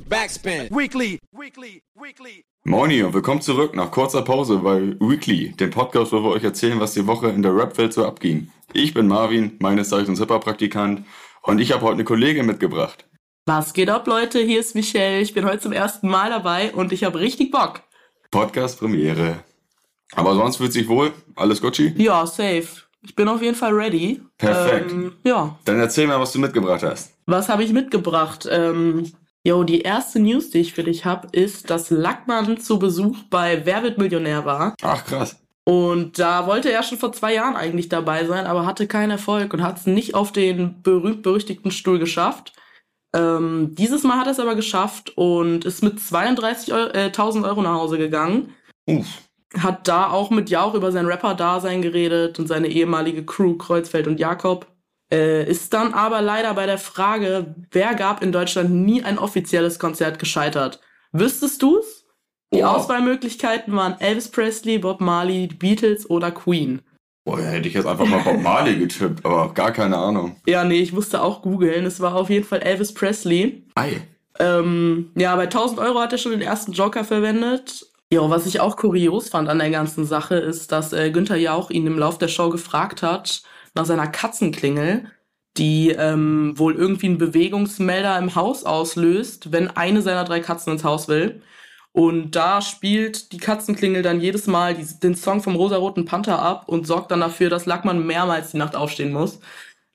Backspin. Weekly. Weekly. Weekly. Moini und willkommen zurück nach kurzer Pause bei Weekly, dem Podcast, wo wir euch erzählen, was die Woche in der Rap-Welt so abging. Ich bin Marvin, meines Zeichens Hip-Hop-Praktikant und ich habe heute eine Kollegin mitgebracht. Was geht ab, Leute? Hier ist Michelle. Ich bin heute zum ersten Mal dabei und ich habe richtig Bock. Podcast-Premiere. Aber sonst fühlt sich wohl? Alles Gucci? Ja, safe. Ich bin auf jeden Fall ready. Perfekt. Ähm, ja. Dann erzähl mal, was du mitgebracht hast. Was habe ich mitgebracht? Ähm, jo, die erste News, die ich für dich habe, ist, dass Lackmann zu Besuch bei Wer wird Millionär war. Ach, krass. Und da wollte er schon vor zwei Jahren eigentlich dabei sein, aber hatte keinen Erfolg und hat es nicht auf den berühmt-berüchtigten Stuhl geschafft. Ähm, dieses Mal hat er es aber geschafft und ist mit 32.000 Euro, äh, Euro nach Hause gegangen. Uff. Hat da auch mit Jauch über sein Rapper-Dasein geredet und seine ehemalige Crew Kreuzfeld und Jakob. Äh, ist dann aber leider bei der Frage, wer gab in Deutschland nie ein offizielles Konzert gescheitert? Wüsstest du's? Die Oh. Auswahlmöglichkeiten waren Elvis Presley, Bob Marley, die Beatles oder Queen. Boah, hätte ich jetzt einfach mal Bob Marley getippt, aber gar keine Ahnung. Ja, nee, ich musste auch googeln. Es war auf jeden Fall Elvis Presley. Ei. Ähm, ja, bei 1000 Euro hat er schon den ersten Joker verwendet. Ja, was ich auch kurios fand an der ganzen Sache ist, dass äh, Günther Jauch ihn im Lauf der Show gefragt hat nach seiner Katzenklingel, die ähm, wohl irgendwie einen Bewegungsmelder im Haus auslöst, wenn eine seiner drei Katzen ins Haus will. Und da spielt die Katzenklingel dann jedes Mal die, den Song vom rosaroten Panther ab und sorgt dann dafür, dass Lackmann mehrmals die Nacht aufstehen muss.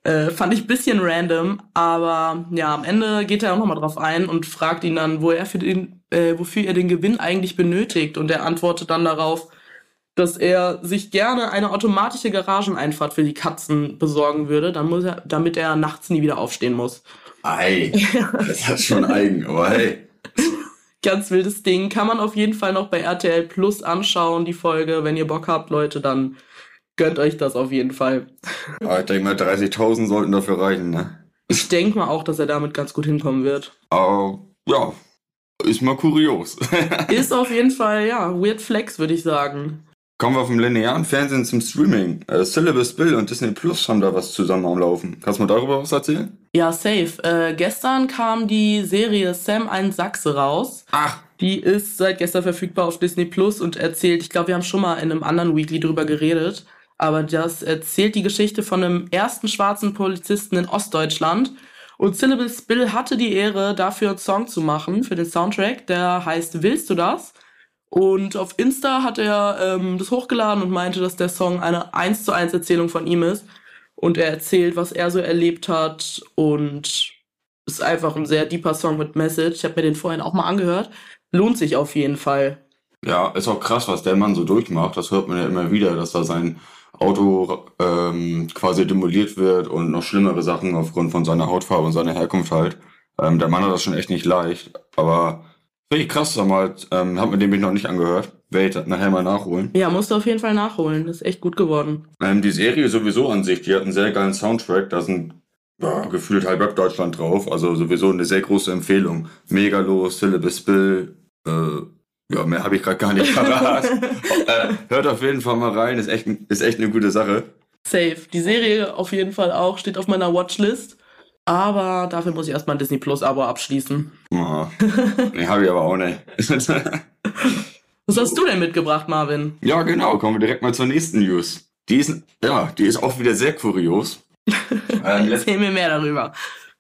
Äh, fand ich bisschen random, aber ja, am Ende geht er auch nochmal drauf ein und fragt ihn dann, wo er für den, äh, wofür er den Gewinn eigentlich benötigt. Und er antwortet dann darauf, dass er sich gerne eine automatische Garageneinfahrt für die Katzen besorgen würde, dann muss er, damit er nachts nie wieder aufstehen muss. Ei. Das ist schon eigen, aber hey. Ganz wildes Ding. Kann man auf jeden Fall noch bei RTL Plus anschauen, die Folge. Wenn ihr Bock habt, Leute, dann gönnt euch das auf jeden Fall. Ja, ich denke mal, 30.000 sollten dafür reichen, ne? Ich denke mal auch, dass er damit ganz gut hinkommen wird. Aber ja, ist mal kurios. Ist auf jeden Fall, ja, Weird Flex, würde ich sagen. Kommen wir vom linearen Fernsehen zum Streaming. Äh, Syllabus Bill und Disney Plus haben da was zusammen am Laufen. Kannst du mir darüber was erzählen? Ja, safe. Äh, gestern kam die Serie Sam ein Sachse raus. Ach, Die ist seit gestern verfügbar auf Disney Plus und erzählt, ich glaube, wir haben schon mal in einem anderen Weekly drüber geredet, aber das erzählt die Geschichte von einem ersten schwarzen Polizisten in Ostdeutschland. Und Syllabus Bill hatte die Ehre, dafür einen Song zu machen, für den Soundtrack, der heißt Willst du das? Und auf Insta hat er ähm, das hochgeladen und meinte, dass der Song eine 1 zu 1 Erzählung von ihm ist. Und er erzählt, was er so erlebt hat und ist einfach ein sehr deeper Song mit Message. Ich habe mir den vorhin auch mal angehört. Lohnt sich auf jeden Fall. ja, ist auch krass, was der Mann so durchmacht. Das hört man ja immer wieder, dass da sein Auto ähm, quasi demoliert wird und noch schlimmere Sachen aufgrund von seiner Hautfarbe und seiner Herkunft halt. Ähm, der Mann hat das schon echt nicht leicht, aber richtig krass, sag mal, ähm, hab mir den mich noch nicht angehört. Werde ich nachher mal nachholen. Ja, musst du auf jeden Fall nachholen. Das ist echt gut geworden. Ähm, die Serie sowieso an sich, die hat einen sehr geilen Soundtrack, da sind ja, gefühlt halb Rap Deutschland drauf, also sowieso eine sehr große Empfehlung. Megalo, Syllabus Bill, äh, ja, mehr habe ich gerade gar nicht parat. äh, hört auf jeden Fall mal rein, ist echt, ist echt eine gute Sache. Safe. Die Serie auf jeden Fall auch, steht auf meiner Watchlist. Aber dafür muss ich erstmal ein Disney Plus Abo abschließen. Oh, nee, habe ich aber auch nicht. Was hast du denn mitgebracht, Marvin? ja, genau, kommen wir direkt mal zur nächsten News. Die ist, ja, die ist auch wieder sehr kurios. ähm, Erzähl mir mehr darüber.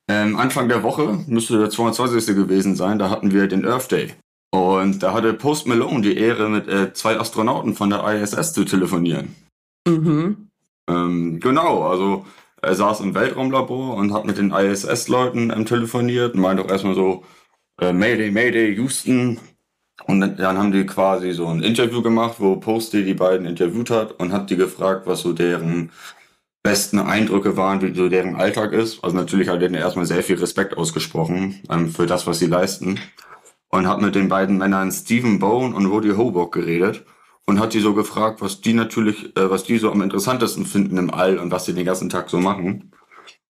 Ähm, Anfang der Woche müsste der 22. gewesen sein, da hatten wir den Earth Day. Und da hatte Post Malone die Ehre, mit äh, zwei Astronauten von der ISS zu telefonieren. Mhm. Ähm, genau, also er saß im Weltraumlabor und hat mit den ISS-Leuten ähm, telefoniert und meinte auch erstmal so, äh, Mayday, Mayday, Houston. Und dann, haben die quasi so ein Interview gemacht, wo Posty die beiden interviewt hat und hat die gefragt, was so deren besten Eindrücke waren, wie so deren Alltag ist. Also natürlich hat er denen erstmal sehr viel Respekt ausgesprochen ähm, für das, was sie leisten. Und hat mit den beiden Männern Stephen Bone und Woody Hobock geredet und hat die so gefragt, was die natürlich, äh, was die so am interessantesten finden im All und was sie den ganzen Tag so machen.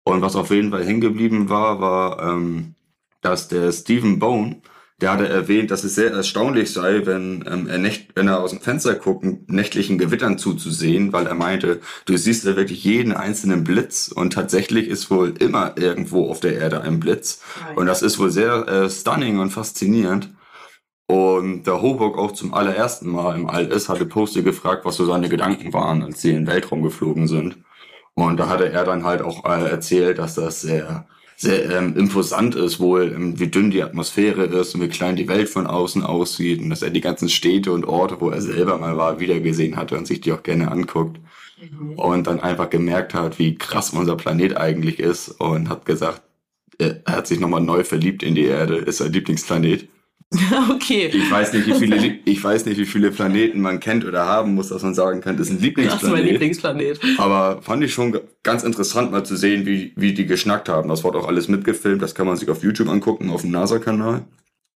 Und was auf jeden Fall hängen geblieben war, war, ähm, dass der Stephen Bone der hatte erwähnt, dass es sehr erstaunlich sei, wenn, ähm, er, nächt, wenn er aus dem Fenster guckt, nächtlichen Gewittern zuzusehen, weil er meinte, du siehst da wirklich jeden einzelnen Blitz und tatsächlich ist wohl immer irgendwo auf der Erde ein Blitz. Und das ist wohl sehr äh, stunning und faszinierend. Und da Hoburg auch zum allerersten Mal im All ist, hatte Posty gefragt, was so seine Gedanken waren, als sie in den Weltraum geflogen sind. Und da hatte er dann halt auch äh, erzählt, dass das sehr sehr ähm, imposant ist wohl, ähm, wie dünn die Atmosphäre ist und wie klein die Welt von außen aussieht und dass er die ganzen Städte und Orte, wo er selber mal war, wiedergesehen hatte und sich die auch gerne anguckt. Mhm. Und dann einfach gemerkt hat, wie krass unser Planet eigentlich ist und hat gesagt, er hat sich nochmal neu verliebt in die Erde, ist sein Lieblingsplanet. okay. Ich weiß nicht, wie viele, ich weiß nicht, wie viele Planeten man kennt oder haben muss, dass man sagen kann, das ist ein Lieblingsplanet. Das ist mein Lieblingsplanet. Aber fand ich schon ganz interessant mal zu sehen, wie, wie die geschnackt haben. Das wurde auch alles mitgefilmt, das kann man sich auf YouTube angucken, auf dem NASA-Kanal.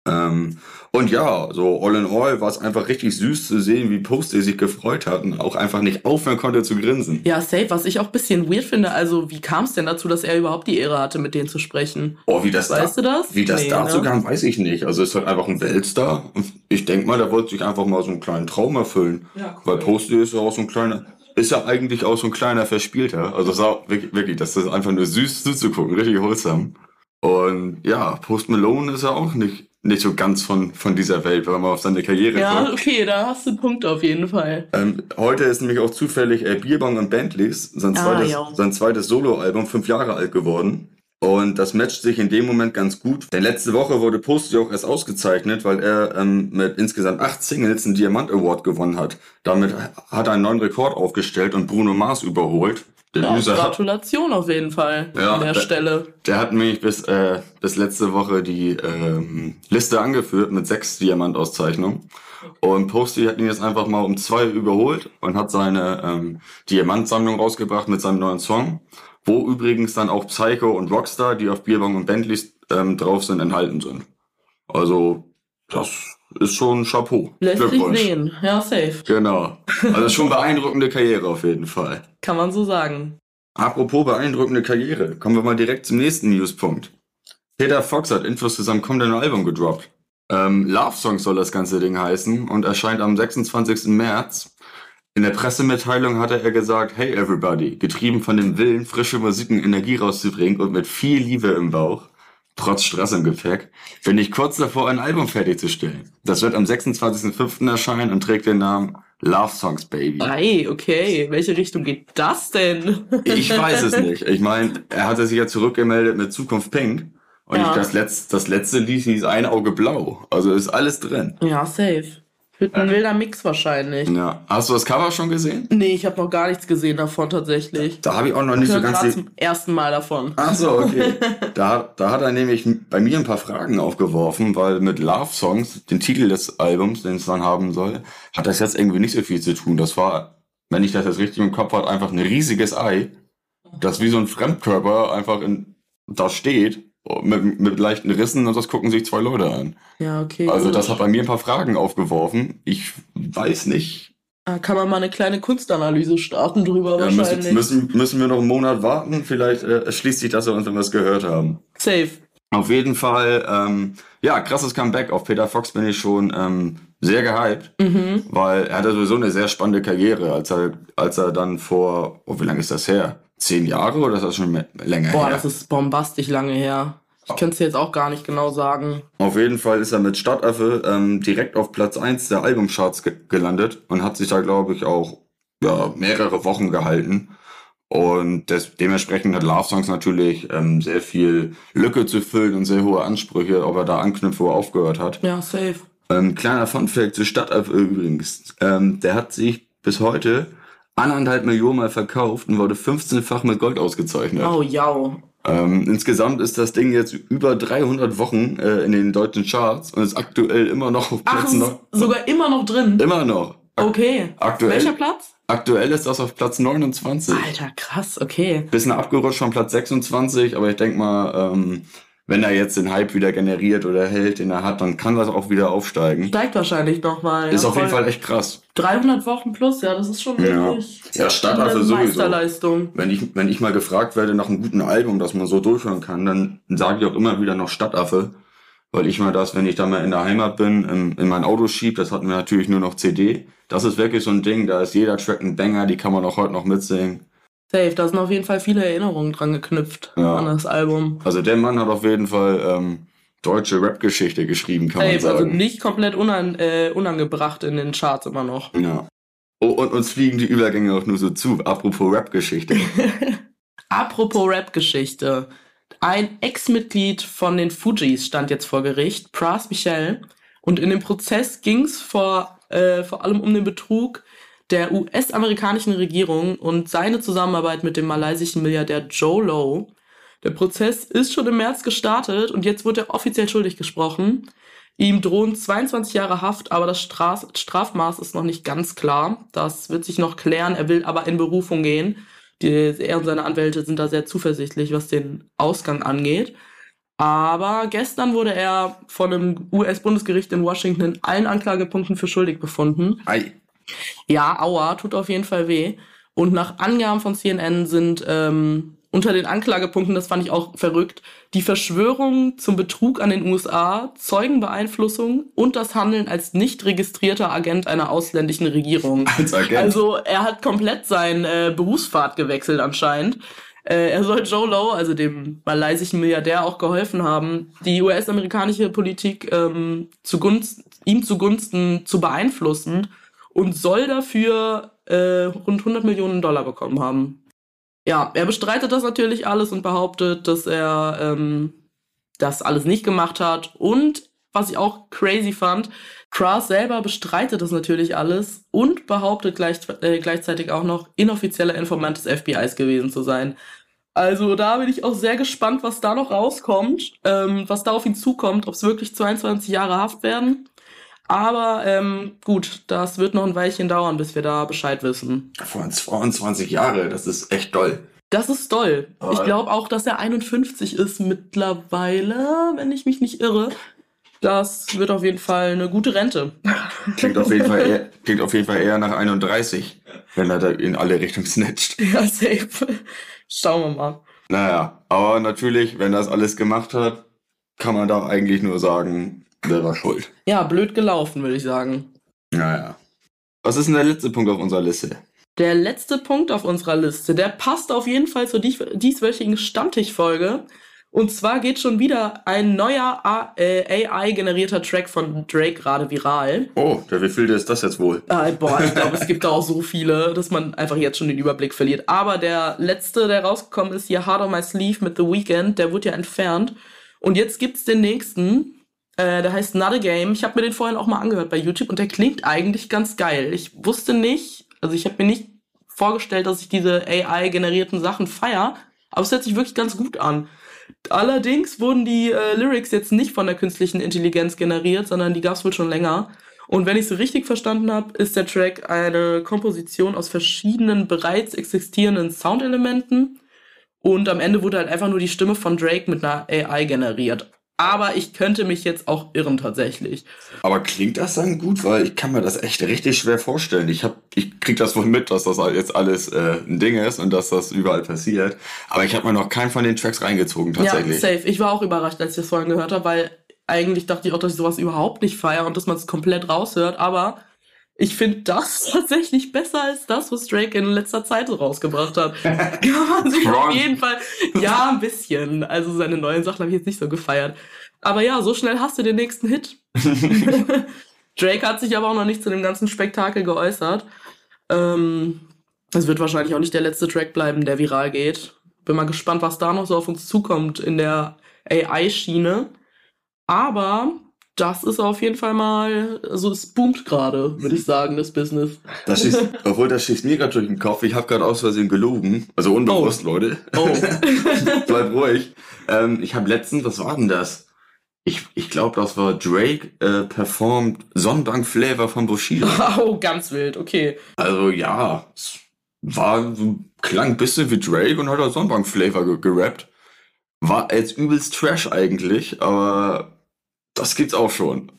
Ähm, und ja, so all in all war es einfach richtig süß zu sehen, wie Posty sich gefreut hat und auch einfach nicht aufhören konnte zu grinsen. Ja, safe, was ich auch ein bisschen weird finde. Also, wie kam es denn dazu, dass er überhaupt die Ehre hatte, mit denen zu sprechen? Oh, wie das Weißt da, du das? Wie das Nee, dazu ne? kam, weiß ich nicht. Also, es ist halt einfach ein Weltstar. Ich denke mal, der wollte sich einfach mal so einen kleinen Traum erfüllen. Ja, Weil Posty ist ja auch so ein kleiner, ist ja eigentlich auch so ein kleiner Verspielter. Also, es ist auch wirklich, wirklich, das ist einfach nur süß zuzugucken, richtig holsam. Und ja, Post Malone ist ja auch nicht, nicht so ganz von, von dieser Welt, wenn man auf seine Karriere Ja, guckt. okay, da hast du einen Punkt auf jeden Fall. Ähm, heute ist nämlich auch zufällig äh, Bierbong und Bentleys, sein Ah, zweites, ja. sein zweites Soloalbum, fünf Jahre alt geworden. Und das matcht sich in dem Moment ganz gut. Denn letzte Woche wurde Posty auch erst ausgezeichnet, weil er ähm, mit insgesamt acht Singles einen Diamant Award gewonnen hat. Damit hat er einen neuen Rekord aufgestellt und Bruno Mars überholt. Der Ja, Loser hat, Gratulation auf jeden Fall Ja, an der da- Stelle. der hat nämlich bis, äh, bis letzte Woche die ähm, Liste angeführt mit sechs Diamantauszeichnungen. Und Posty hat ihn jetzt einfach mal um zwei überholt und hat seine ähm, Diamantsammlung rausgebracht mit seinem neuen Song, wo übrigens dann auch Psycho und Rockstar, die auf Bierbong und Bentleys ähm, drauf sind, enthalten sind. Also, das ist schon ein Chapeau. Lässt sich sehen. Ja, safe. Genau. Also schon beeindruckende Karriere auf jeden Fall. Kann man so sagen. Apropos beeindruckende Karriere, kommen wir mal direkt zum nächsten Newspunkt. Peter Fox hat Infos zu seinem kommenden Album gedroppt. Ähm, Love Songs soll das ganze Ding heißen und erscheint am 26. März. In der Pressemitteilung hatte er gesagt, hey everybody, getrieben von dem Willen, frische Musik und Energie rauszubringen und mit viel Liebe im Bauch, trotz Stress im Gepäck, bin ich kurz davor, ein Album fertigzustellen. Das wird am 26.05. erscheinen und trägt den Namen Love Songs Baby. Ei, okay. Welche Richtung geht das denn? Ich weiß es nicht. Ich meine, er hatte sich ja zurückgemeldet mit Zukunft Pink. Und Ja. ich, das, Letz-, das letzte Lied hieß Ein Auge Blau. Also ist alles drin. Ja, safe. Wird ein wilder Mix wahrscheinlich. Ja. Hast du das Cover schon gesehen? Nee, ich habe noch gar nichts gesehen davon tatsächlich. Da habe ich auch noch nicht Ich so ganz zum ersten Mal davon. Ach so, okay. Da, da hat er nämlich bei mir ein paar Fragen aufgeworfen, weil mit Love Songs, den Titel des Albums, den es dann haben soll, hat das jetzt irgendwie nicht so viel zu tun. Das war, wenn ich das jetzt richtig im Kopf habe, einfach ein riesiges Ei, das wie so ein Fremdkörper einfach in, da steht, mit, mit leichten Rissen und das gucken sich zwei Leute an. Ja, okay. Also gut. das hat bei mir ein paar Fragen aufgeworfen. Ich weiß nicht. Da kann man mal eine kleine Kunstanalyse starten drüber Ja, wahrscheinlich. müssen, müssen, müssen wir noch einen Monat warten? Vielleicht äh, schließt sich das aus, wenn wir es gehört haben. Safe. Auf jeden Fall, ähm, ja, krasses Comeback. Auf Peter Fox bin ich schon ähm, sehr gehypt, Mhm. weil er hatte sowieso eine sehr spannende Karriere, als er, als er dann vor, oh, wie lange ist das her? Zehn Jahre oder ist das schon mehr- länger Boah, her? das ist bombastisch lange her. Ich könnte es jetzt auch gar nicht genau sagen. Auf jeden Fall ist er mit Stadtaffe ähm, direkt auf Platz 1 der Albumcharts ge gelandet und hat sich da, glaube ich, auch ja, mehrere Wochen gehalten. Und des, dementsprechend hat Love Songs natürlich ähm, sehr viel Lücke zu füllen und sehr hohe Ansprüche, ob er da anknüpft, wo er aufgehört hat. Ja, safe. Ähm, kleiner Funfact zu Stadtaffe übrigens. Ähm, der hat sich bis heute anderthalb Millionen Mal verkauft und wurde 15-fach mit Gold ausgezeichnet. Oh, ja. Ähm, insgesamt ist das Ding jetzt über 300 Wochen äh, in den deutschen Charts und ist aktuell immer noch auf Ach, Platz ist neun- sogar immer noch drin. Immer noch. Ak Okay. aktuell, Welcher Platz? aktuell ist das auf Platz 29. Alter, krass, okay. Bisschen abgerutscht von Platz 26, aber ich denk mal, ähm, wenn er jetzt den Hype wieder generiert oder hält, den er hat, dann kann das auch wieder aufsteigen. Steigt wahrscheinlich nochmal. ist ja, auf jeden. Fall echt krass. 300 Wochen plus, ja, das ist schon Ja. wirklich Ja, Stadtaffe eine sowieso. Meisterleistung. Wenn ich, wenn ich mal gefragt werde nach einem guten Album, das man so durchhören kann, dann sage ich auch immer wieder noch Stadtaffe, weil ich mal das, wenn ich da mal in der Heimat bin, in, in mein Auto schieb, das hatten wir natürlich nur noch CD. Das ist wirklich so ein Ding, da ist jeder Track ein Banger, die kann man auch heute noch mitsingen. Safe, da sind auf jeden Fall viele Erinnerungen dran geknüpft Ja. an das Album. Also der Mann hat auf jeden Fall ähm, deutsche Rap-Geschichte geschrieben, kann man Safe, also sagen. nicht komplett unan äh, unangebracht in den Charts immer noch. ja. Oh, und uns fliegen die Übergänge auch nur so zu. Apropos Rap-Geschichte. Apropos Rap-Geschichte. Ein Ex-Mitglied von den Fujis stand jetzt vor Gericht, Pras Michel. Und in dem Prozess ging es vor, äh, vor allem um den Betrug der US-amerikanischen Regierung und seine Zusammenarbeit mit dem malaysischen Milliardär Joe Low. Der Prozess ist schon im März gestartet und jetzt wurde er offiziell schuldig gesprochen. Ihm drohen 22 Jahre Haft, aber das Straf Strafmaß ist noch nicht ganz klar. Das wird sich noch klären. Er will aber in Berufung gehen. Die, er und seine Anwälte sind da sehr zuversichtlich, was den Ausgang angeht. Aber gestern wurde er von einem US-Bundesgericht in Washington in allen Anklagepunkten für schuldig befunden. Ei. Ja, aua, tut auf jeden Fall weh. Und nach Angaben von CNN sind ähm, unter den Anklagepunkten, das fand ich auch verrückt, die Verschwörung zum Betrug an den USA, Zeugenbeeinflussung und das Handeln als nicht registrierter Agent einer ausländischen Regierung. Als Agent. Also er hat komplett seinen äh, Berufspfad gewechselt anscheinend. Äh, er soll Joe Low, also dem malaysischen Milliardär, auch geholfen haben, die US-amerikanische Politik ähm, zugunsten, ihm zugunsten zu beeinflussen und soll dafür äh, rund 100 Millionen Dollar bekommen haben. Ja, er bestreitet das natürlich alles und behauptet, dass er ähm, das alles nicht gemacht hat. Und was ich auch crazy fand, Kraus selber bestreitet das natürlich alles und behauptet gleich, äh, gleichzeitig auch noch, inoffizieller Informant des FBIs gewesen zu sein. Also da bin ich auch sehr gespannt, was da noch rauskommt, ähm, was da auf ihn zukommt, ob es wirklich 22 Jahre Haft werden. Aber ähm, gut, das wird noch ein Weilchen dauern, bis wir da Bescheid wissen. Vor 22 Jahre, das ist echt toll. Das ist toll. Aber- Ich glaube auch, dass er 51 ist mittlerweile, wenn ich mich nicht irre. Das wird auf jeden Fall eine gute Rente. Klingt auf jeden Fall eher, klingt auf jeden Fall eher nach 31, wenn er da in alle Richtungen snatcht. ja, safe. Schauen wir mal. Naja, aber natürlich, wenn er das alles gemacht hat, kann man da eigentlich nur sagen, wer war schuld. Ja, blöd gelaufen, würde ich sagen. Naja. Was ist denn der letzte Punkt auf unserer Liste? Der letzte Punkt auf unserer Liste, der passt auf jeden Fall zur dies- dieswöchigen Stammtischfolge. Und zwar geht schon wieder ein neuer A- äh, AI-generierter Track von Drake gerade viral. Oh, der wievielte ist das jetzt wohl? Äh, boah, ich glaube, es gibt da auch so viele, dass man einfach jetzt schon den Überblick verliert. Aber der letzte, der rausgekommen ist, hier Hard on My Sleeve mit The Weeknd, der wurde ja entfernt. Und jetzt gibt's den nächsten, äh, der heißt Not a Game. Ich habe mir den vorhin auch mal angehört bei YouTube und der klingt eigentlich ganz geil. Ich wusste nicht, also ich habe mir nicht vorgestellt, dass ich diese AI-generierten Sachen feier, aber es hört sich wirklich ganz gut an. Allerdings wurden die äh, Lyrics jetzt nicht von der künstlichen Intelligenz generiert, sondern die gab's wohl schon länger. Und wenn ich es richtig verstanden habe, ist der Track eine Komposition aus verschiedenen bereits existierenden Soundelementen. Und am Ende wurde halt einfach nur die Stimme von Drake mit einer AI generiert. Aber ich könnte mich jetzt auch irren tatsächlich. Aber klingt das dann gut? Weil ich kann mir das echt richtig schwer vorstellen. Ich hab, ich krieg das wohl mit, dass das jetzt alles äh, ein Ding ist und dass das überall passiert. Aber ich habe mir noch keinen von den Tracks reingezogen tatsächlich. Ja, safe. Ich war auch überrascht, als ich das vorhin gehört habe, weil eigentlich dachte ich auch, dass ich sowas überhaupt nicht feiere und dass man es komplett raushört. Aber ich finde das tatsächlich besser als das, was Drake in letzter Zeit so rausgebracht hat. Kann man sich auf jeden Fall. Ja, ein bisschen. Also seine neuen Sachen habe ich jetzt nicht so gefeiert. Aber ja, so schnell hast du den nächsten Hit. Drake hat sich aber auch noch nicht zu dem ganzen Spektakel geäußert. Ähm, es wird wahrscheinlich auch nicht der letzte Track bleiben, der viral geht. Bin mal gespannt, was da noch so auf uns zukommt in der AI-Schiene. Aber das ist auf jeden Fall mal, also es boomt gerade, würde ich sagen, das Business. Das schießt, obwohl das schießt mir gerade durch den Kopf. Ich habe gerade aus Versehen gelogen. Also unbewusst, Leute. Oh. Bleib ruhig. Ähm, ich habe letztens, was war denn das? Ich, ich glaube, das war Drake äh, performt Sonnenbank Flavor von Bushido. oh, ganz wild, okay. Also ja, es war klang ein bisschen wie Drake und hat auch Sonnenbank Flavor ge gerappt. War jetzt übelst Trash eigentlich, aber das gibt's auch schon.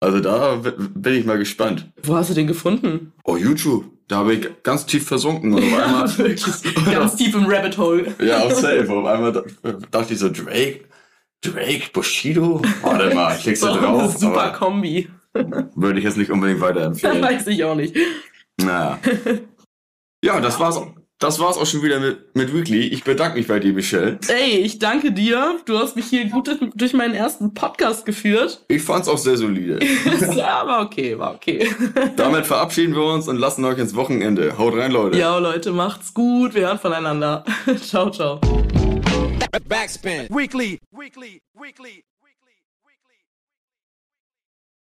Also da bin ich mal gespannt. Wo hast du den gefunden? Oh, YouTube. Da habe ich ganz tief versunken und auf einmal. wirklich. Ganz tief im Rabbit Hole. ja, auf safe. Auf einmal da- dachte ich so, Drake. Drake, Bushido? Warte mal, klickst du So eine drauf? super Kombi. Würde ich jetzt nicht unbedingt weiterempfehlen. Weiß ich auch nicht. naja. Ja, das war's. Das war's auch schon wieder mit, mit Weekly. Ich bedanke mich bei dir, Michelle. Ey, ich danke dir. Du hast mich hier gut durch meinen ersten Podcast geführt. Ich fand's auch sehr solide. ja, war okay, war okay. Damit verabschieden wir uns und lassen euch ins Wochenende. Haut rein, Leute. Ja, Leute, macht's gut. Wir hören voneinander. ciao, ciao. Backspin. Weekly. Weekly. Weekly.